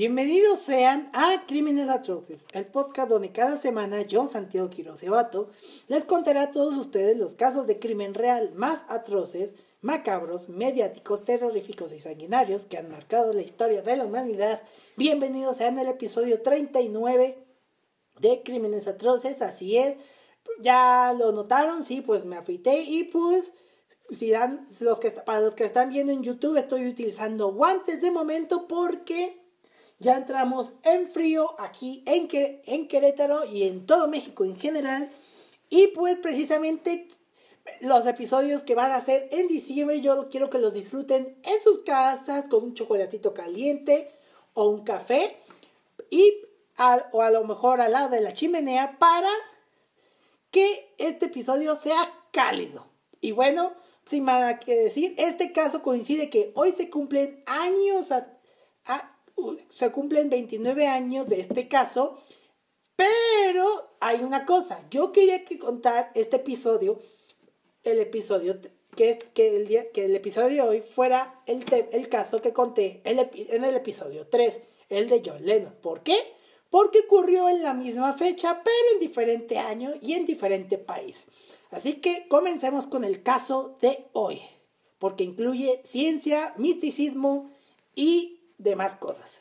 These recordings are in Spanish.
Bienvenidos sean a Crímenes Atroces, el podcast donde cada semana yo, Santiago Quiroz les contaré a todos ustedes los casos de crimen real más atroces, macabros, mediáticos, terroríficos y sanguinarios que han marcado la historia de la humanidad. Bienvenidos sean al episodio 39 de Crímenes Atroces, así es. Ya lo notaron, sí, pues me afeité y pues si dan, los que, para los que están viendo en YouTube estoy utilizando guantes de momento porque ya entramos en frío aquí en, en Querétaro y en todo México en general. Y pues precisamente los episodios que van a ser en diciembre yo quiero que los disfruten en sus casas con un chocolatito caliente o un café y o a lo mejor al lado de la chimenea para que este episodio sea cálido. Y bueno, sin nada que decir, este caso coincide que hoy se cumplen años se cumplen 29 años de este caso, pero hay una cosa, yo quería que contar este episodio, el episodio que, que, el, día, que el episodio de hoy fuera el, el caso que conté en el episodio 3, el de John Lennon. ¿Por qué? Porque ocurrió en la misma fecha, pero en diferente año y en diferente país. Así que comencemos con el caso de hoy, porque incluye ciencia, misticismo y demás cosas.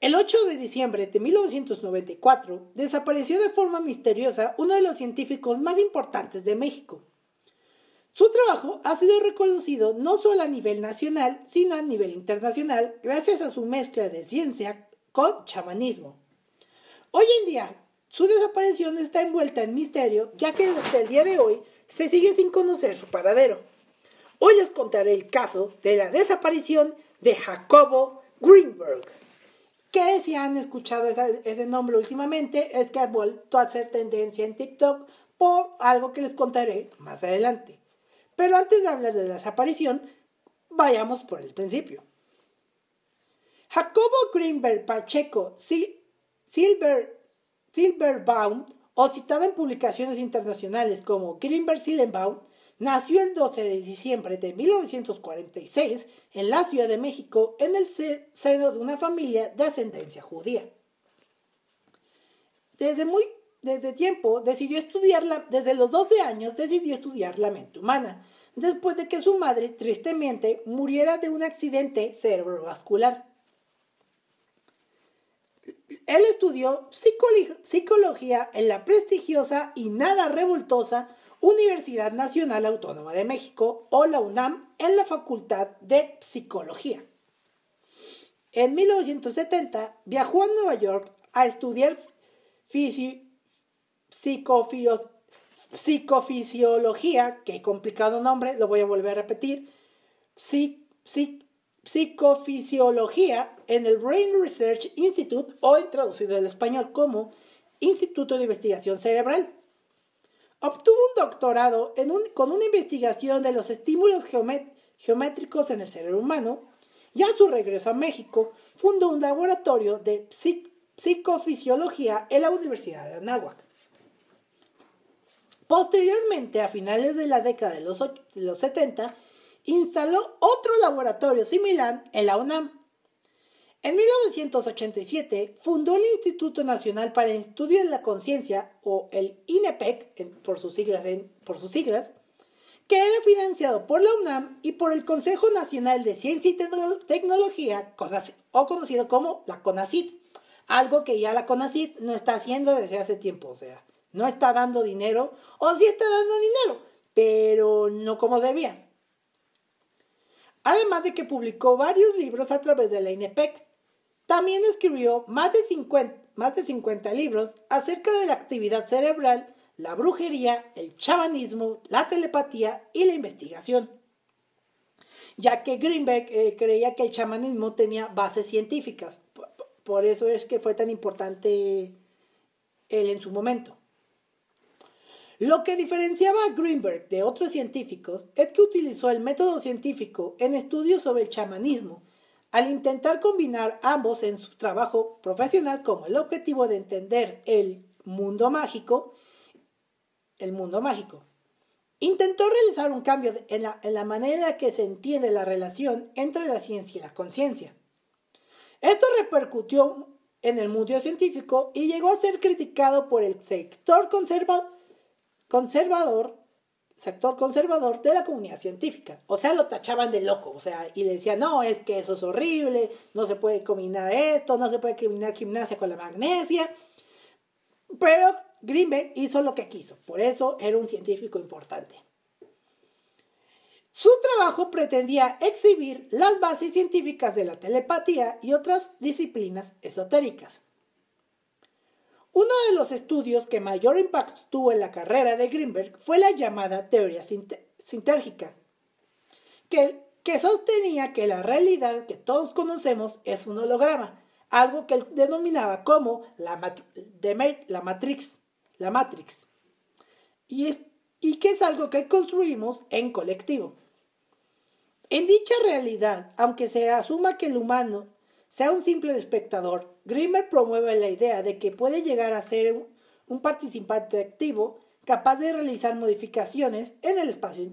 El 8 de diciembre de 1994 desapareció de forma misteriosa uno de los científicos más importantes de México. Su trabajo ha sido reconocido no solo a nivel nacional, sino a nivel internacional gracias a su mezcla de ciencia con chamanismo. Hoy en día, su desaparición está envuelta en misterio, ya que hasta el día de hoy se sigue sin conocer su paradero. Hoy les contaré el caso de la desaparición de Jacobo Greenberg. Que si han escuchado ese nombre últimamente, es que ha vuelto a ser tendencia en TikTok por algo que les contaré más adelante. Pero antes de hablar de la desaparición, vayamos por el principio. Jacobo Greenberg Pacheco Silver, Silverbaum, o citado en publicaciones internacionales como Greenberg Silverbaum, Nació el 12 de diciembre de 1946 en la Ciudad de México en el seno de una familia de ascendencia judía. Desde muy desde tiempo decidió estudiar desde los 12 años decidió estudiar la mente humana, después de que su madre tristemente muriera de un accidente cerebrovascular. Él estudió psicología en la prestigiosa y nada revoltosa Universidad Nacional Autónoma de México o la UNAM en la Facultad de Psicología. En 1970 viajó a Nueva York a estudiar psicofisiología, qué complicado nombre, lo voy a volver a repetir, psicofisiología en el Brain Research Institute, hoy traducido al español como Instituto de Investigación Cerebral Obtuvo un doctorado con una investigación de los estímulos geométricos en el cerebro humano y a su regreso a México fundó un laboratorio de psicofisiología en la Universidad de Anáhuac. Posteriormente, a finales de la década de los, de los 70, instaló otro laboratorio similar en la UNAM en 1987 fundó el Instituto Nacional para el Estudio de la Conciencia, o el INEPEC, por, sus siglas, que era financiado por la UNAM y por el Consejo Nacional de Ciencia y Tecnología, o conocido como la CONACIT, algo que ya la CONACIT no está haciendo desde hace tiempo, o sea, no está dando dinero, o sí está dando dinero, pero no como debía. Además de que publicó varios libros a través de la INEPEC, también escribió más de 50, más de 50 libros acerca de la actividad cerebral, la brujería, el chamanismo, la telepatía y la investigación. Ya que Greenberg eh, creía que el chamanismo tenía bases científicas. Por, eso es que fue tan importante él en su momento. Lo que diferenciaba a Greenberg de otros científicos es que utilizó el método científico en estudios sobre el chamanismo, al intentar combinar ambos en su trabajo profesional como el objetivo de entender el mundo mágico, mágico. Intentó realizar un cambio en la, manera en que se entiende la relación entre la ciencia y la conciencia. Esto repercutió en el mundo científico y llegó a ser criticado por el sector conservador, sector conservador de la comunidad científica. O sea, lo tachaban de loco, o sea, y le decían, no, es que eso es horrible, no se puede combinar esto, no se puede combinar gimnasia con la magnesia. Pero Greenberg hizo lo que quiso, por eso era un científico importante. Su trabajo pretendía exhibir las bases científicas de la telepatía y otras disciplinas esotéricas. Uno de los estudios que mayor impacto tuvo en la carrera de Greenberg fue la llamada teoría sintérgica, que, sostenía que la realidad que todos conocemos es un holograma, algo que él denominaba como la, la Matrix, la Matrix, y que es algo que construimos en colectivo. En dicha realidad, aunque se asuma que el humano sea un simple espectador, Grimmer promueve la idea de que puede llegar a ser un, participante activo capaz de realizar modificaciones en el espacio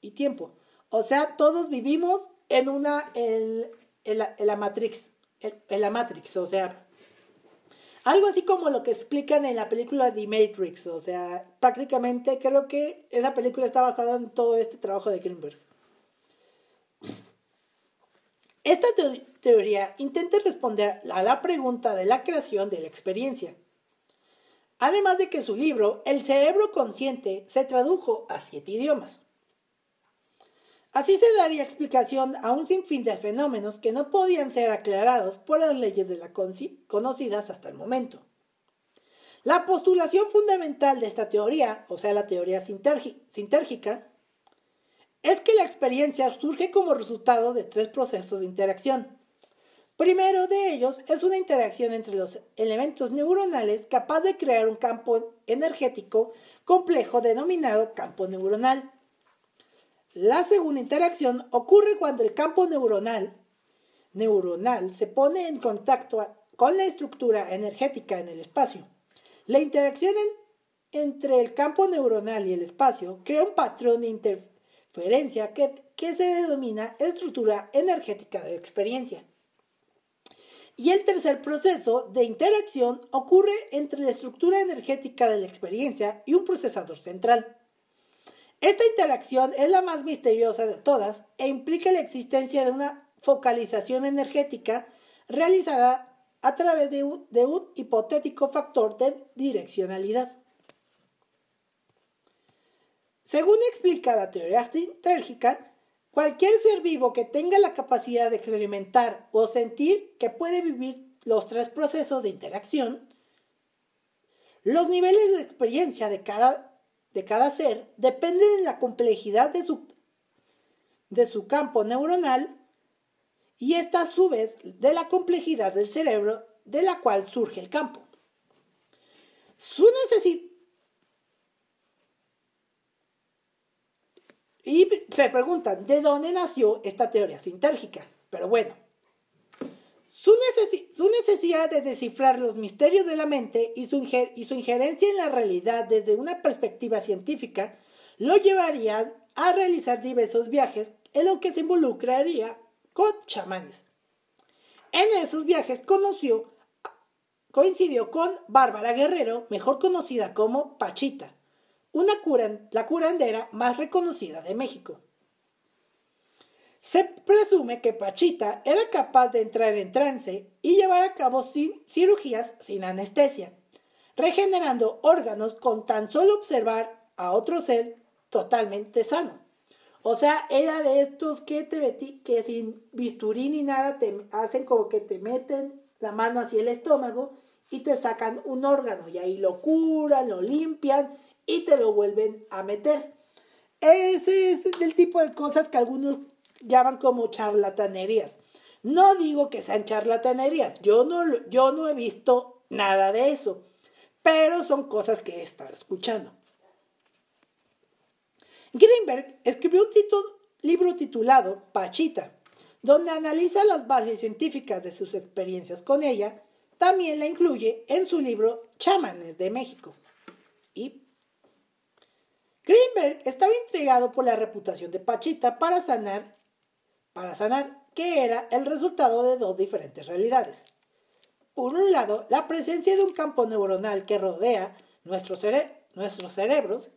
y tiempo. O sea, todos vivimos en una en, la, Matrix, en, la Matrix, o sea, algo así como lo que explican en la película The Matrix, o sea, prácticamente creo que esa película está basada en todo este trabajo de Greenberg. Esta teoría intenta responder a la pregunta de la creación de la experiencia. Además de que su libro, El cerebro consciente, se tradujo a siete idiomas. Así se daría explicación a un sinfín de fenómenos que no podían ser aclarados por las leyes de la conocidas hasta el momento. La postulación fundamental de esta teoría, o sea, la teoría sintérgica, es que la experiencia surge como resultado de tres procesos de interacción. Primero de ellos es una interacción entre los elementos neuronales capaz de crear un campo energético complejo denominado campo neuronal. La segunda interacción ocurre cuando el campo neuronal, neuronal se pone en contacto con la estructura energética en el espacio. La interacción entre el campo neuronal y el espacio crea un patrón de interferencia que, que se denomina estructura energética de experiencia. Y el tercer proceso de interacción ocurre entre la estructura energética de la experiencia y un procesador central. Esta interacción es la más misteriosa de todas e implica la existencia de una focalización energética realizada a través de un, de un hipotético factor de direccionalidad. Según explica la teoría sintérgica, cualquier ser vivo que tenga la capacidad de experimentar o sentir que puede vivir los tres procesos de interacción, los niveles de experiencia de cada, de cada ser dependen de la complejidad de su, de su campo neuronal y esta a su vez de la complejidad del cerebro de la cual surge el campo. Su necesidad Y se preguntan, ¿de dónde nació esta teoría sintérgica? Pero bueno, su, necesidad de descifrar los misterios de la mente y su, injerencia en la realidad desde una perspectiva científica lo llevarían a realizar diversos viajes en los que se involucraría con chamanes. En esos viajes coincidió con Bárbara Guerrero, mejor conocida como Pachita, una la curandera más reconocida de México. Se presume que Pachita era capaz de entrar en trance y llevar a cabo cirugías sin anestesia, regenerando órganos con tan solo observar a otro ser totalmente sano. O sea, era de estos que te que sin bisturí ni nada te hacen como que te meten la mano hacia el estómago y te sacan un órgano y ahí lo curan, lo limpian y te lo vuelven a meter. Ese es el tipo de cosas que algunos llaman como charlatanerías. No digo que sean charlatanerías, yo no, yo no he visto nada de eso, pero son cosas que he estado escuchando. Greenberg escribió un libro titulado Pachita, donde analiza las bases científicas de sus experiencias con ella. También la incluye en su libro Chamanes de México. Y Greenberg estaba intrigado por la reputación de Pachita para sanar, para sanar que era el resultado de dos diferentes realidades. Por un lado, la presencia de un campo neuronal que rodea nuestros cerebros,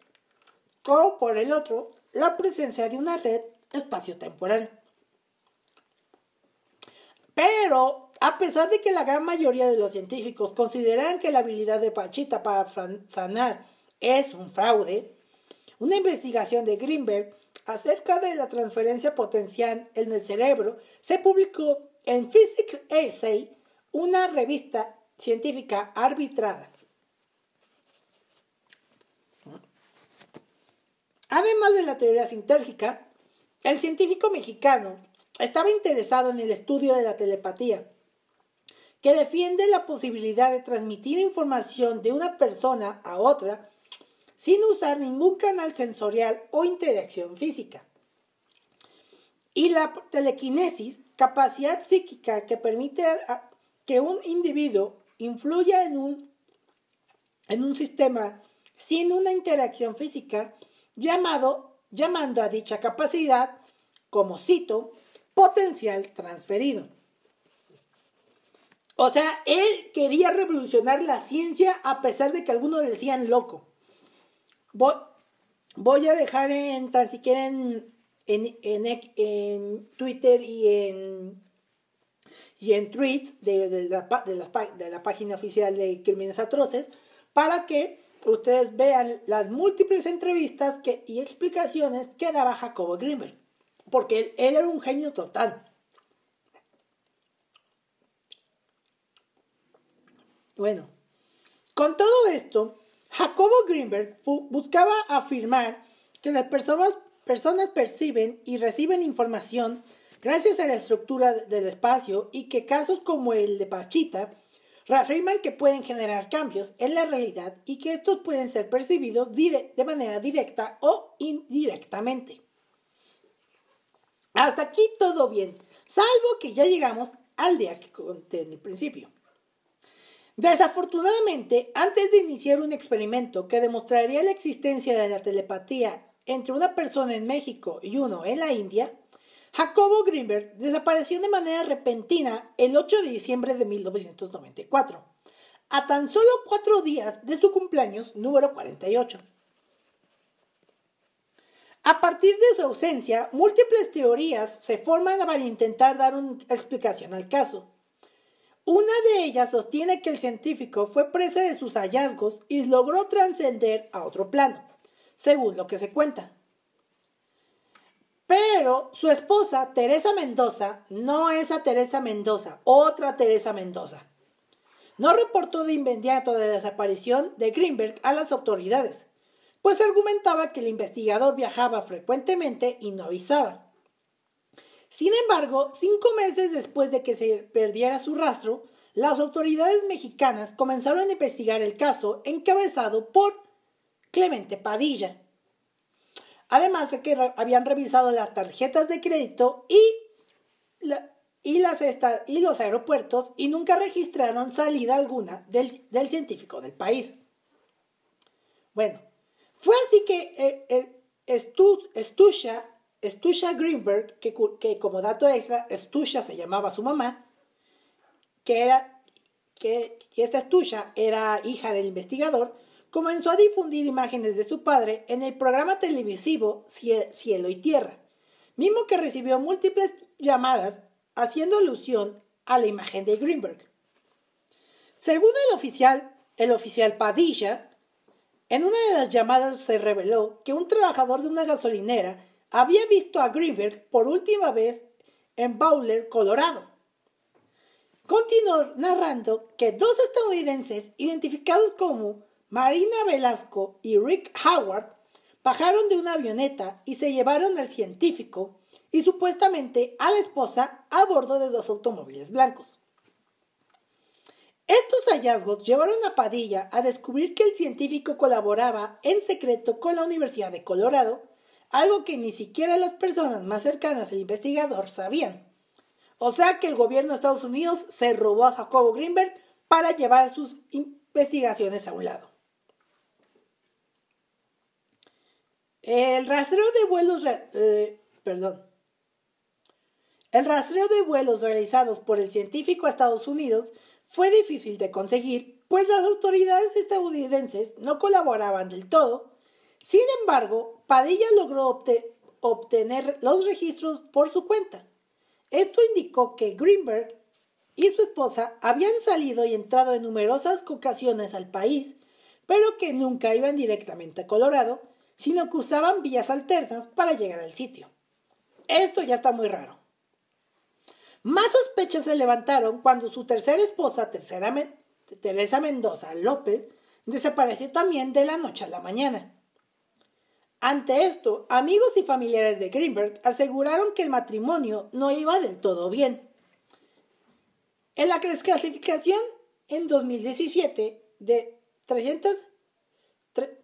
como por el otro, la presencia de una red espaciotemporal. Pero, a pesar de que la gran mayoría de los científicos consideran que la habilidad de Pachita para sanar es un fraude, una investigación de Greenberg acerca de la transferencia potencial en el cerebro se publicó en Physics Essay, una revista científica arbitrada. Además de la teoría sintérgica, el científico mexicano estaba interesado en el estudio de la telepatía, que defiende la posibilidad de transmitir información de una persona a otra sin usar ningún canal sensorial o interacción física. Y la telequinesis, capacidad psíquica que permite que un individuo influya en un, en un sistema sin una interacción física, llamado, llamando a dicha capacidad, como cito, potencial transferido. O sea, él quería revolucionar la ciencia a pesar de que algunos decían loco. Voy, a dejar en, tan siquiera en, en, Twitter y en, y en tweets de, la, de la página oficial de Crímenes Atroces para que ustedes vean las múltiples entrevistas que, y explicaciones que daba Jacobo Greenberg. Porque él era un genio total. Bueno, con todo esto, Jacobo Greenberg buscaba afirmar que las personas, personas perciben y reciben información gracias a la estructura del espacio y que casos como el de Pachita reafirman que pueden generar cambios en la realidad y que estos pueden ser percibidos de manera directa o indirectamente. Hasta aquí todo bien, salvo que ya llegamos al día que conté en el principio. Desafortunadamente, antes de iniciar un experimento que demostraría la existencia de la telepatía entre una persona en México y uno en la India, Jacobo Greenberg desapareció de manera repentina el 8 de diciembre de 1994, a tan solo cuatro días de su cumpleaños número 48. A partir de su ausencia, múltiples teorías se forman para intentar dar una explicación al caso. Una de ellas sostiene que el científico fue presa de sus hallazgos y logró trascender a otro plano, según lo que se cuenta. Pero su esposa, Teresa Mendoza, no es a Teresa Mendoza, otra Teresa Mendoza. No reportó de inmediato la desaparición de Greenberg a las autoridades, pues argumentaba que el investigador viajaba frecuentemente y no avisaba. Sin embargo, cinco meses después de que se perdiera su rastro, las autoridades mexicanas comenzaron a investigar el caso encabezado por Clemente Padilla, Además de que habían revisado las tarjetas de crédito y, y, los aeropuertos y nunca registraron salida alguna del, científico del país. Bueno, fue así que eh, eh Greenberg, que, como dato extra, Stusha se llamaba su mamá, que era que esta Stusha era hija del investigador, comenzó a difundir imágenes de su padre en el programa televisivo Cielo y Tierra, mismo que recibió múltiples llamadas haciendo alusión a la imagen de Greenberg. Según el oficial, el oficial Padilla, en una de las llamadas se reveló que un trabajador de una gasolinera había visto a Greenberg por última vez en Bowler, Colorado. Continuó narrando que dos estadounidenses identificados como Marina Velasco y Rick Howard bajaron de una avioneta y se llevaron al científico y supuestamente a la esposa a bordo de dos automóviles blancos. Estos hallazgos llevaron a Padilla a descubrir que el científico colaboraba en secreto con la Universidad de Colorado, algo que ni siquiera las personas más cercanas al investigador sabían. O sea que el gobierno de Estados Unidos se robó a Jacobo Greenberg para llevar sus investigaciones a un lado. El rastreo de vuelos, eh, perdón, el rastreo de vuelos realizados por el científico a Estados Unidos fue difícil de conseguir, pues las autoridades estadounidenses no colaboraban del todo. Sin embargo, Padilla logró obtener los registros por su cuenta. Esto indicó que Greenberg y su esposa habían salido y entrado en numerosas ocasiones al país, pero que nunca iban directamente a Colorado, sino que usaban vías alternas para llegar al sitio. Esto ya está muy raro. Más sospechas se levantaron cuando su tercera esposa, Teresa Mendoza López, desapareció también de la noche a la mañana. Ante esto, amigos y familiares de Greenberg aseguraron que el matrimonio no iba del todo bien. En la desclasificación en 2017 de, 300,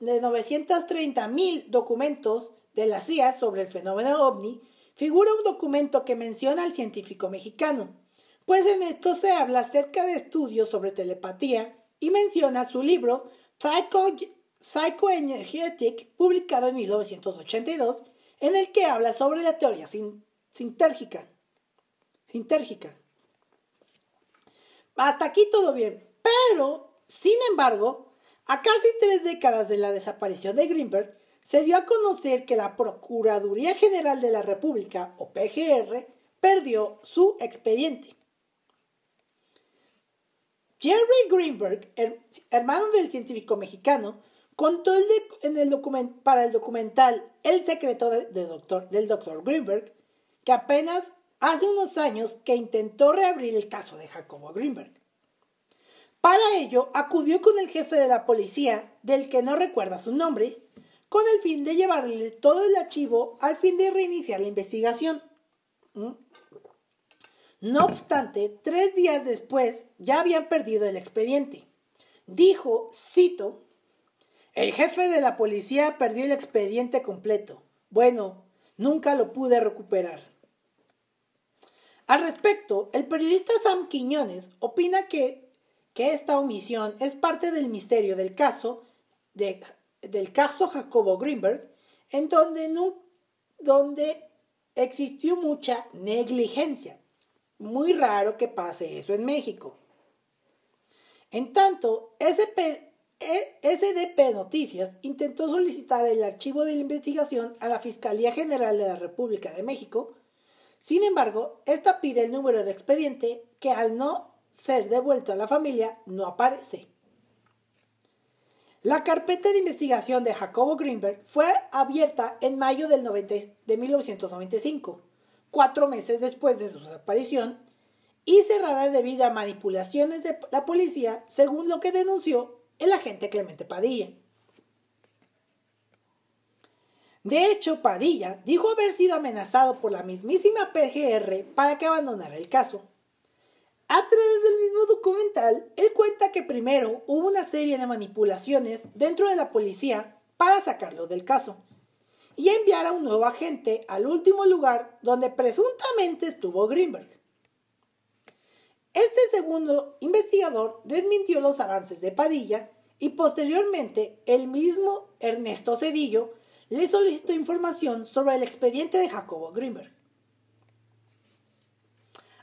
de 930 mil documentos de la CIA sobre el fenómeno ovni, figura un documento que menciona al científico mexicano, pues en esto se habla acerca de estudios sobre telepatía y menciona su libro Psychoenergetic, publicado en 1982, en el que habla sobre la teoría sintérgica. Sintérgica. Hasta aquí todo bien, pero, sin embargo, a casi tres décadas de la desaparición de Greenberg, se dio a conocer que la Procuraduría General de la República, o PGR, perdió su expediente. Jerry Greenberg, hermano del científico mexicano, contó en el para el documental El secreto doctor, del Dr. Greenberg que apenas hace unos años que intentó reabrir el caso de Jacobo Greenberg. Para ello acudió con el jefe de la policía, del que no recuerda su nombre, con el fin de llevarle todo el archivo al fin de reiniciar la investigación. ¿Mm? No obstante, tres días después ya habían perdido el expediente. Dijo, cito, el jefe de la policía perdió el expediente completo. Bueno, nunca lo pude recuperar. Al respecto, el periodista Sam Quiñones opina que, que esta omisión es parte del misterio del caso de del caso Jacobo Greenberg, en donde, donde existió mucha negligencia. Muy raro que pase eso en México. En tanto, SDP, e, SDP Noticias intentó solicitar el archivo de la investigación a la Fiscalía General de la República de México. Sin embargo, esta pide el número de expediente que al no ser devuelto a la familia no aparece. La carpeta de investigación de Jacobo Greenberg fue abierta en mayo del de 1995, cuatro meses después de su desaparición, y cerrada debido a manipulaciones de la policía, según lo que denunció el agente Clemente Padilla. De hecho, Padilla dijo haber sido amenazado por la mismísima PGR para que abandonara el caso. A través del mismo documental, él cuenta que primero hubo una serie de manipulaciones dentro de la policía para sacarlo del caso y enviar a un nuevo agente al último lugar donde presuntamente estuvo Greenberg. Este segundo investigador desmintió los avances de Padilla y posteriormente el mismo Ernesto Cedillo le solicitó información sobre el expediente de Jacobo Greenberg.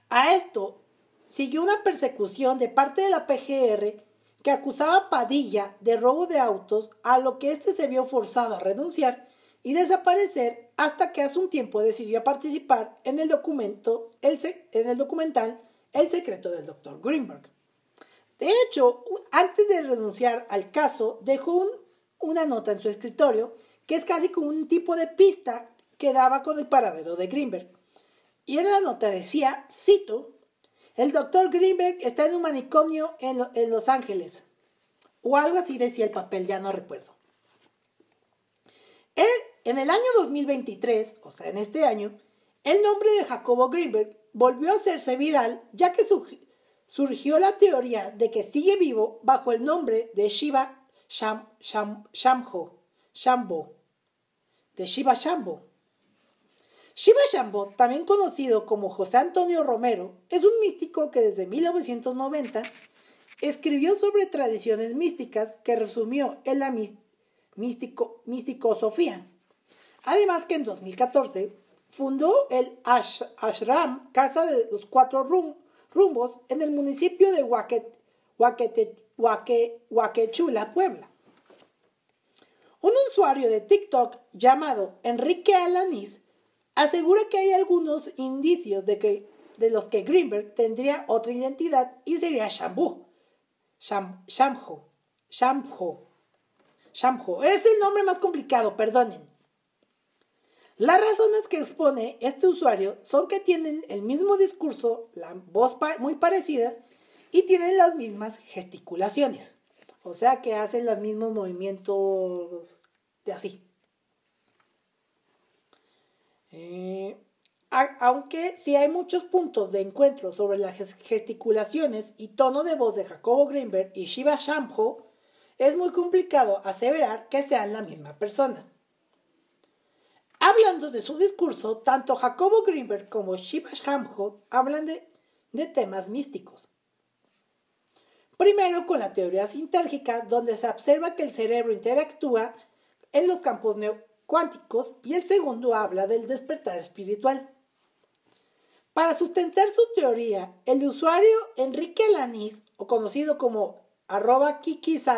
A esto siguió una persecución de parte de la PGR que acusaba a Padilla de robo de autos, a lo que éste se vio forzado a renunciar y desaparecer hasta que hace un tiempo decidió participar en el, documento, en el documental El secreto del Dr. Greenberg. De hecho, antes de renunciar al caso, dejó una nota en su escritorio que es casi como un tipo de pista que daba con el paradero de Greenberg. Y en la nota decía, cito, el doctor Greenberg está en un manicomio en, Los Ángeles. O algo así decía el papel, ya no recuerdo. En el año 2023, o sea, en este año, el nombre de Jacobo Greenberg volvió a hacerse viral ya que surgió la teoría de que sigue vivo bajo el nombre de Shiva Sham, Sham, Shambo. de Shiva Shambo. Shiva Shambo, también conocido como José Antonio Romero, es un místico que desde 1990 escribió sobre tradiciones místicas que resumió en la místico, místico-sofía. Además que en 2014 fundó el Ashram, Casa de los Cuatro Rumbos, en el municipio de Huaquechula, Puebla. Un usuario de TikTok llamado Enrique Alanis asegura que hay algunos indicios de, que, de los que Greenberg tendría otra identidad y sería Shambhu. Shamho. Shamho. Shamho. Es el nombre más complicado, perdonen. Las razones que expone este usuario son que tienen el mismo discurso, la voz muy parecida y tienen las mismas gesticulaciones. O sea que hacen los mismos movimientos de así. Eh, aunque sí hay muchos puntos de encuentro sobre las gesticulaciones y tono de voz de Jacobo Greenberg y Shiva Shamho, es muy complicado aseverar que sean la misma persona. Hablando de su discurso, tanto Jacobo Greenberg como Shiva Shamho hablan de, temas místicos. Primero con la teoría sintérgica, donde se observa que el cerebro interactúa en los campos cuánticos, y el segundo habla del despertar espiritual. Para sustentar su teoría, el usuario Enrique Alanis, o conocido como arroba Kikis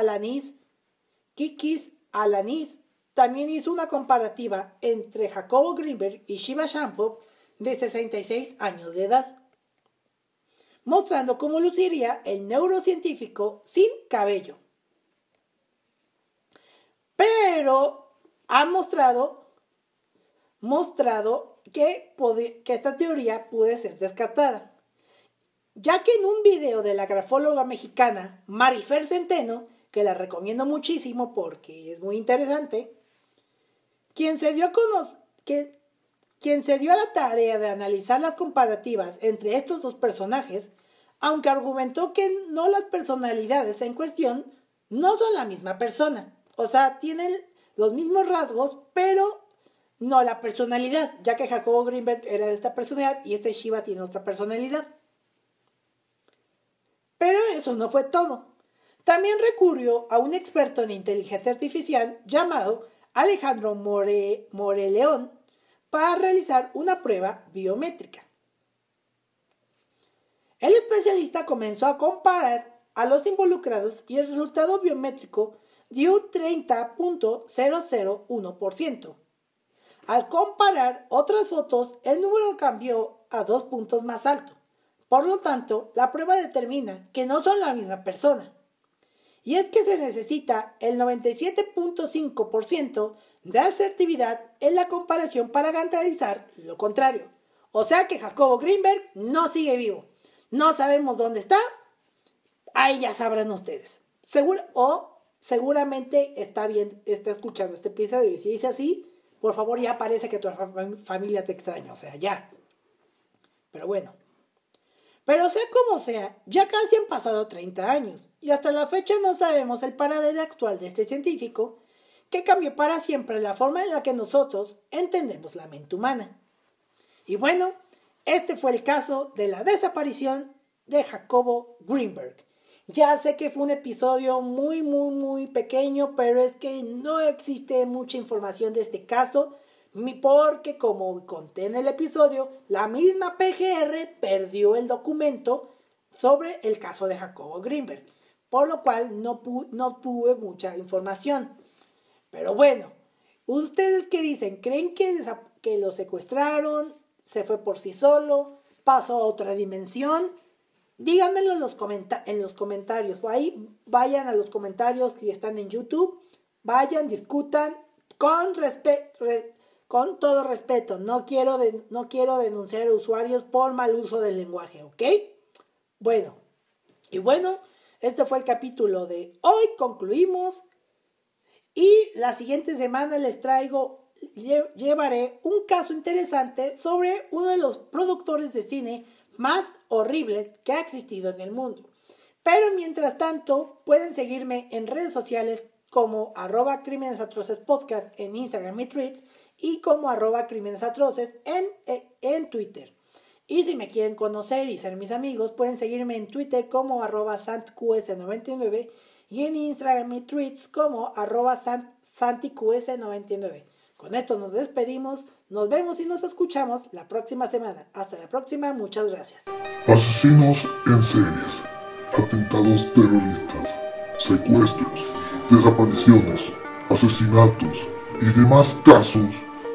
Kikis Alanis, también hizo una comparativa entre Jacobo Greenberg y Shiva Shampoo de 66 años de edad, mostrando cómo luciría el neurocientífico sin cabello. Pero ha mostrado, mostrado que, que esta teoría puede ser descartada, ya que en un video de la grafóloga mexicana Marifer Centeno, que la recomiendo muchísimo porque es muy interesante, quien se dio se dio a la tarea de analizar las comparativas entre estos dos personajes, aunque argumentó que no las personalidades en cuestión no son la misma persona. O sea, tienen los mismos rasgos, pero no la personalidad, ya que Jacobo Greenberg era de esta personalidad y este Shiva tiene otra personalidad. Pero eso no fue todo. También recurrió a un experto en inteligencia artificial llamado Alejandro More, Moreleón para realizar una prueba biométrica. El especialista comenzó a comparar a los involucrados y el resultado biométrico dio 30.001%. Al comparar otras fotos, el número cambió a dos puntos más alto. Por lo tanto, la prueba determina que no son la misma persona. Y es que se necesita el 97.5% de asertividad en la comparación para garantizar lo contrario. O sea que Jacobo Greenberg no sigue vivo. No sabemos dónde está. Ahí ya sabrán ustedes. O seguramente está bien, está escuchando este episodio. Y si dice así, por favor ya parece que tu familia te extraña. O sea, ya. Pero bueno. Pero sea como sea, ya casi han pasado 30 años y hasta la fecha no sabemos el paradero actual de este científico que cambió para siempre la forma en la que nosotros entendemos la mente humana. Y bueno, este fue el caso de la desaparición de Jacobo Greenberg. Ya sé que fue un episodio muy, muy, muy pequeño, pero es que no existe mucha información de este caso porque como conté en el episodio, la misma PGR perdió el documento sobre el caso de Jacobo Greenberg, por lo cual no, no tuve mucha información. Pero bueno, ¿ustedes qué dicen? ¿Creen que, que lo secuestraron? ¿Se fue por sí solo? ¿Pasó a otra dimensión? Díganmelo en los, en los comentarios. Ahí vayan a los comentarios si están en YouTube. Vayan, discutan con respeto con todo respeto, no quiero, no quiero denunciar a usuarios por mal uso del lenguaje, ¿ok? Bueno, y bueno, este fue el capítulo de hoy, concluimos. Y la siguiente semana les traigo, llevaré un caso interesante sobre uno de los productores de cine más horribles que ha existido en el mundo. Pero mientras tanto, pueden seguirme en redes sociales como arroba crímenes atroces podcast en Instagram y Tweets y como arroba crímenes atroces en, eh, en Twitter. Y si me quieren conocer y ser mis amigos, pueden seguirme en Twitter como arroba santqs99 y en Instagram y tweets como arroba santiqs99. Con esto nos despedimos, nos vemos y nos escuchamos la próxima semana. Hasta la próxima, muchas gracias. Asesinos en series, atentados terroristas, secuestros, desapariciones, asesinatos y demás casos